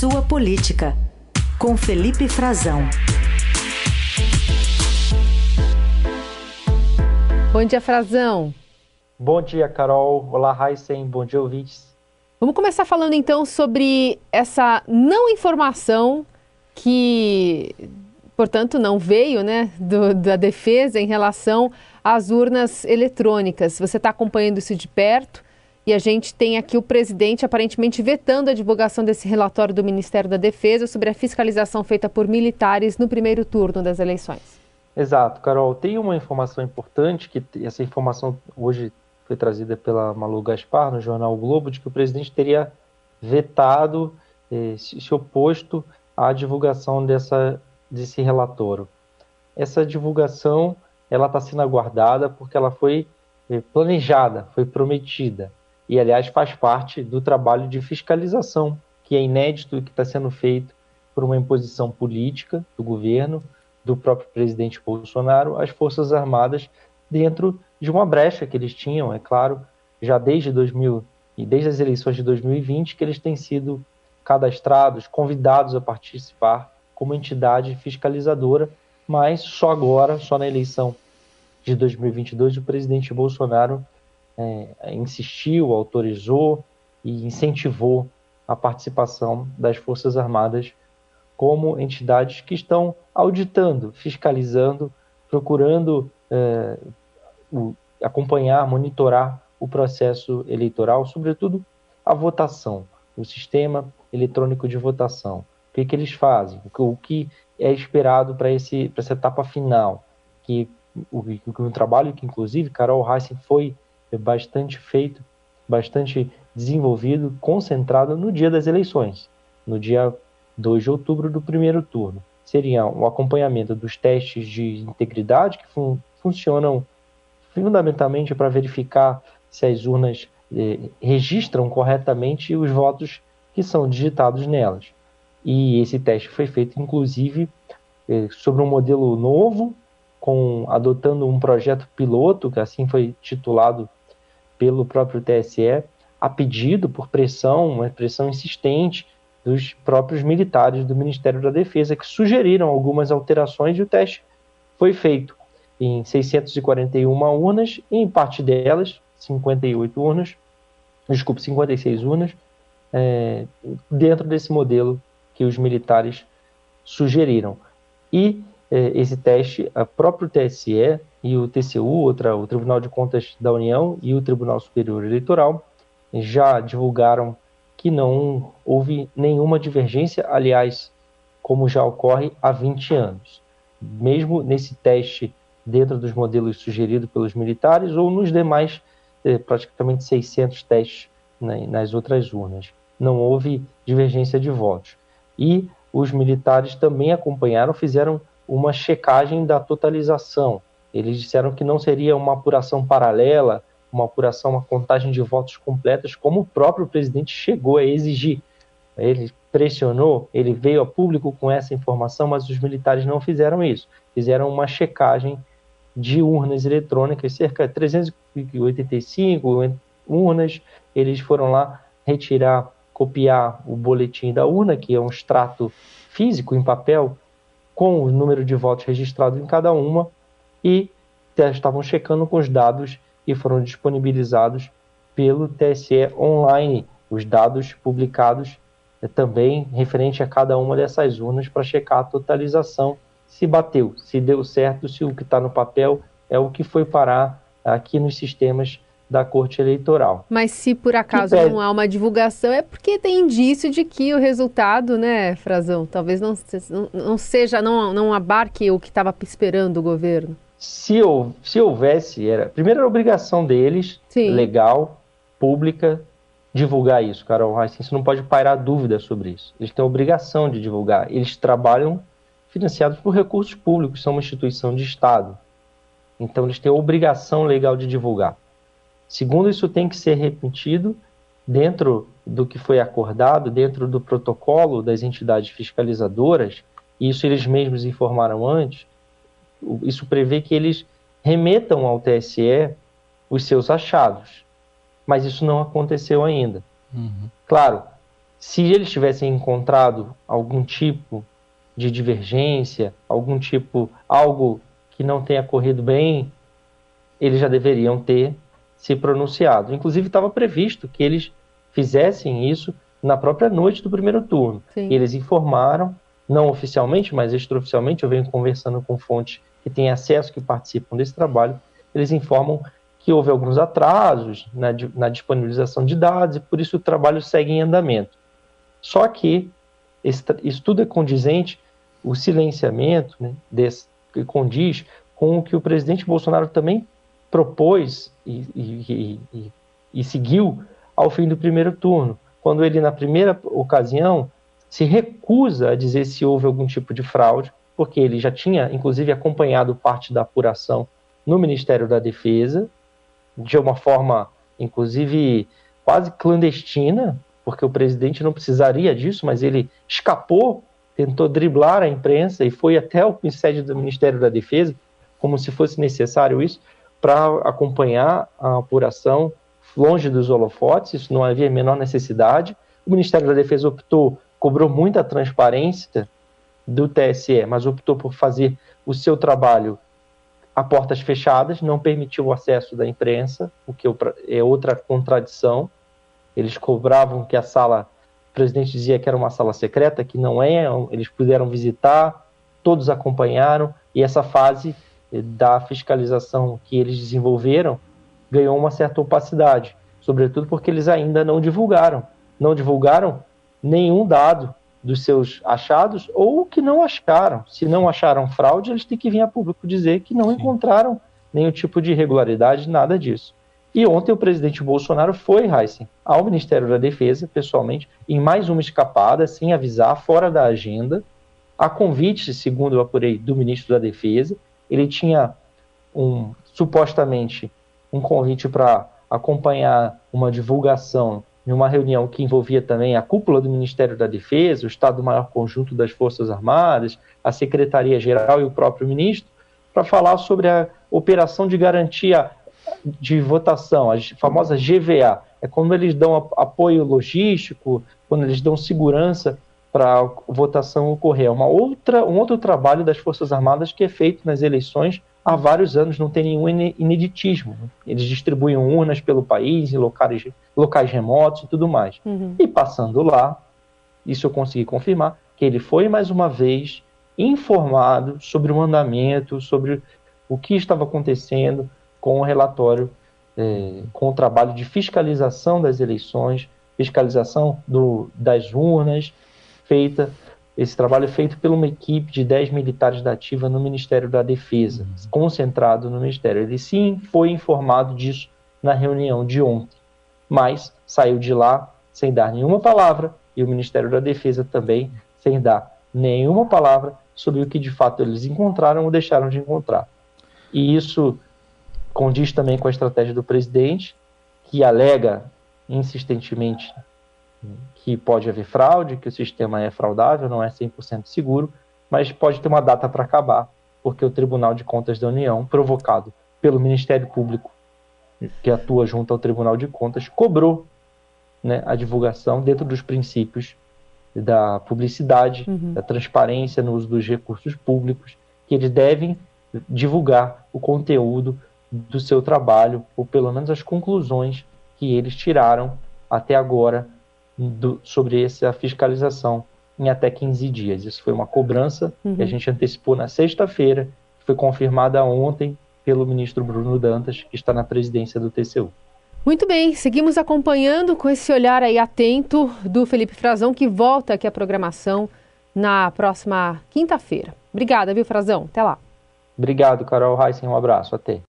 Sua Política, com Felipe Frazão. Bom dia, Frazão. Bom dia, Carol. Olá, Heisen. Bom dia, ouvintes. Vamos começar falando então sobre essa não informação que, portanto, não veio né, do, da defesa em relação às urnas eletrônicas. Você está acompanhando isso de perto e a gente tem aqui o presidente aparentemente vetando a divulgação desse relatório do Ministério da Defesa sobre a fiscalização feita por militares no primeiro turno das eleições. Exato, Carol. Tem uma informação importante que essa informação hoje foi trazida pela Malu Gaspar no jornal o Globo, de que o presidente teria vetado, eh, se oposto à divulgação dessa, desse relatório. Essa divulgação ela está sendo aguardada porque ela foi eh, planejada, foi prometida e, aliás, faz parte do trabalho de fiscalização que é inédito e que está sendo feito por uma imposição política do governo, do próprio presidente Bolsonaro, às Forças Armadas dentro de uma brecha que eles tinham, é claro, já desde 2000 e desde as eleições de 2020 que eles têm sido cadastrados, convidados a participar como entidade fiscalizadora, mas só agora, só na eleição de 2022, o presidente Bolsonaro é, insistiu, autorizou e incentivou a participação das Forças Armadas como entidades que estão auditando, fiscalizando, procurando é, o, acompanhar, monitorar o processo eleitoral, sobretudo a votação, o sistema eletrônico de votação. O que, que eles fazem? O que, o é esperado para essa etapa final? Que o, um trabalho que, inclusive, Carol Heissen foi bastante feito, bastante desenvolvido, concentrado no dia das eleições, no dia 2 de outubro do primeiro turno. Seria o um acompanhamento dos testes de integridade que fun funcionam fundamentalmente para verificar se as urnas eh, registram corretamente os votos que são digitados nelas. E esse teste foi feito, inclusive, eh, sobre um modelo novo, com adotando um projeto piloto, que assim foi titulado pelo próprio TSE, a pedido por pressão, uma pressão insistente dos próprios militares do Ministério da Defesa, que sugeriram algumas alterações e o teste foi feito em 641 urnas, e em parte delas, 58 urnas, desculpe, 56 urnas, é, dentro desse modelo que os militares sugeriram. E é, esse teste, a próprio TSE e o TCU, outra, o Tribunal de Contas da União e o Tribunal Superior Eleitoral, já divulgaram que não houve nenhuma divergência, aliás, como já ocorre há 20 anos. Mesmo nesse teste dentro dos modelos sugeridos pelos militares ou nos demais eh, praticamente 600 testes né, nas outras urnas. Não houve divergência de votos. E os militares também acompanharam, fizeram uma checagem da totalização. Eles disseram que não seria uma apuração paralela, uma apuração, uma contagem de votos completas, como o próprio presidente chegou a exigir. Ele pressionou, ele veio a público com essa informação, mas os militares não fizeram isso. Fizeram uma checagem de urnas eletrônicas, cerca de 385 urnas. Eles foram lá retirar, copiar o boletim da urna, que é um extrato físico em papel, com o número de votos registrados em cada uma, e estavam checando com os dados que foram disponibilizados pelo TSE online, os dados publicados é, também referente a cada uma dessas urnas para checar a totalização se bateu, se deu certo, se o que está no papel é o que foi parar aqui nos sistemas da Corte Eleitoral. Mas se por acaso pede... não há uma divulgação, é porque tem indício de que o resultado, né, Frazão, talvez não, não seja, não, não abarque o que estava esperando o governo. Se, se houvesse, era, primeiro era obrigação deles, Sim. legal, pública, divulgar isso, Carol Heissen, você não pode pairar dúvida sobre isso. Eles têm a obrigação de divulgar. Eles trabalham financiados por recursos públicos, são uma instituição de Estado. Então, eles têm a obrigação legal de divulgar. Segundo, isso tem que ser repetido dentro do que foi acordado, dentro do protocolo das entidades fiscalizadoras, e isso eles mesmos informaram antes, isso prevê que eles remetam ao TSE os seus achados. Mas isso não aconteceu ainda. Uhum. Claro, se eles tivessem encontrado algum tipo de divergência, algum tipo, algo que não tenha corrido bem, eles já deveriam ter se pronunciado. Inclusive, estava previsto que eles fizessem isso na própria noite do primeiro turno. Sim. Eles informaram, não oficialmente, mas extraoficialmente, eu venho conversando com fontes que têm acesso, que participam desse trabalho, eles informam que houve alguns atrasos na, na disponibilização de dados e por isso o trabalho segue em andamento. Só que esse, isso tudo é condizente, o silenciamento né, desse, condiz com o que o presidente Bolsonaro também propôs e, e, e, e seguiu ao fim do primeiro turno, quando ele, na primeira ocasião, se recusa a dizer se houve algum tipo de fraude, porque ele já tinha, inclusive, acompanhado parte da apuração no Ministério da Defesa, de uma forma, inclusive, quase clandestina, porque o presidente não precisaria disso, mas ele escapou tentou driblar a imprensa e foi até o sede do Ministério da Defesa, como se fosse necessário isso, para acompanhar a apuração longe dos holofotes, isso não havia a menor necessidade. O Ministério da Defesa optou, cobrou muita transparência do TSE, mas optou por fazer o seu trabalho a portas fechadas, não permitiu o acesso da imprensa, o que é outra contradição. Eles cobravam que a sala o presidente dizia que era uma sala secreta, que não é, eles puderam visitar, todos acompanharam, e essa fase da fiscalização que eles desenvolveram ganhou uma certa opacidade, sobretudo porque eles ainda não divulgaram, não divulgaram nenhum dado dos seus achados ou que não acharam. Se não acharam fraude, eles têm que vir a público dizer que não Sim. encontraram nenhum tipo de irregularidade, nada disso. E ontem o presidente Bolsonaro foi, Heisen, ao Ministério da Defesa, pessoalmente, em mais uma escapada, sem avisar, fora da agenda, a convite, segundo eu apurei, do ministro da Defesa. Ele tinha um supostamente um convite para acompanhar uma divulgação em uma reunião que envolvia também a cúpula do Ministério da Defesa, o Estado-Maior Conjunto das Forças Armadas, a Secretaria-Geral e o próprio ministro, para falar sobre a operação de garantia de votação, a famosa GVA, é quando eles dão apoio logístico, quando eles dão segurança para a votação ocorrer. É uma outra, um outro trabalho das Forças Armadas que é feito nas eleições há vários anos, não tem nenhum ineditismo. Eles distribuem urnas pelo país, em locais, locais remotos e tudo mais. Uhum. E passando lá, isso eu consegui confirmar, que ele foi mais uma vez informado sobre o andamento, sobre o que estava acontecendo, com o relatório, é, com o trabalho de fiscalização das eleições, fiscalização do, das urnas, feita. Esse trabalho é feito por uma equipe de 10 militares da ativa no Ministério da Defesa, uhum. concentrado no Ministério. Ele sim foi informado disso na reunião de ontem, mas saiu de lá sem dar nenhuma palavra e o Ministério da Defesa também sem dar nenhuma palavra sobre o que de fato eles encontraram ou deixaram de encontrar. E isso condiz também com a estratégia do presidente, que alega insistentemente que pode haver fraude, que o sistema é fraudável, não é 100% seguro, mas pode ter uma data para acabar, porque o Tribunal de Contas da União, provocado pelo Ministério Público, que atua junto ao Tribunal de Contas, cobrou né, a divulgação dentro dos princípios da publicidade, uhum. da transparência no uso dos recursos públicos, que eles devem divulgar o conteúdo do seu trabalho, ou pelo menos as conclusões que eles tiraram até agora do, sobre essa fiscalização em até 15 dias. Isso foi uma cobrança uhum. que a gente antecipou na sexta-feira, foi confirmada ontem pelo ministro Bruno Dantas, que está na presidência do TCU. Muito bem, seguimos acompanhando com esse olhar aí atento do Felipe Frazão, que volta aqui à programação na próxima quinta-feira. Obrigada, viu, Frazão? Até lá. Obrigado, Carol Heissen. Um abraço. Até.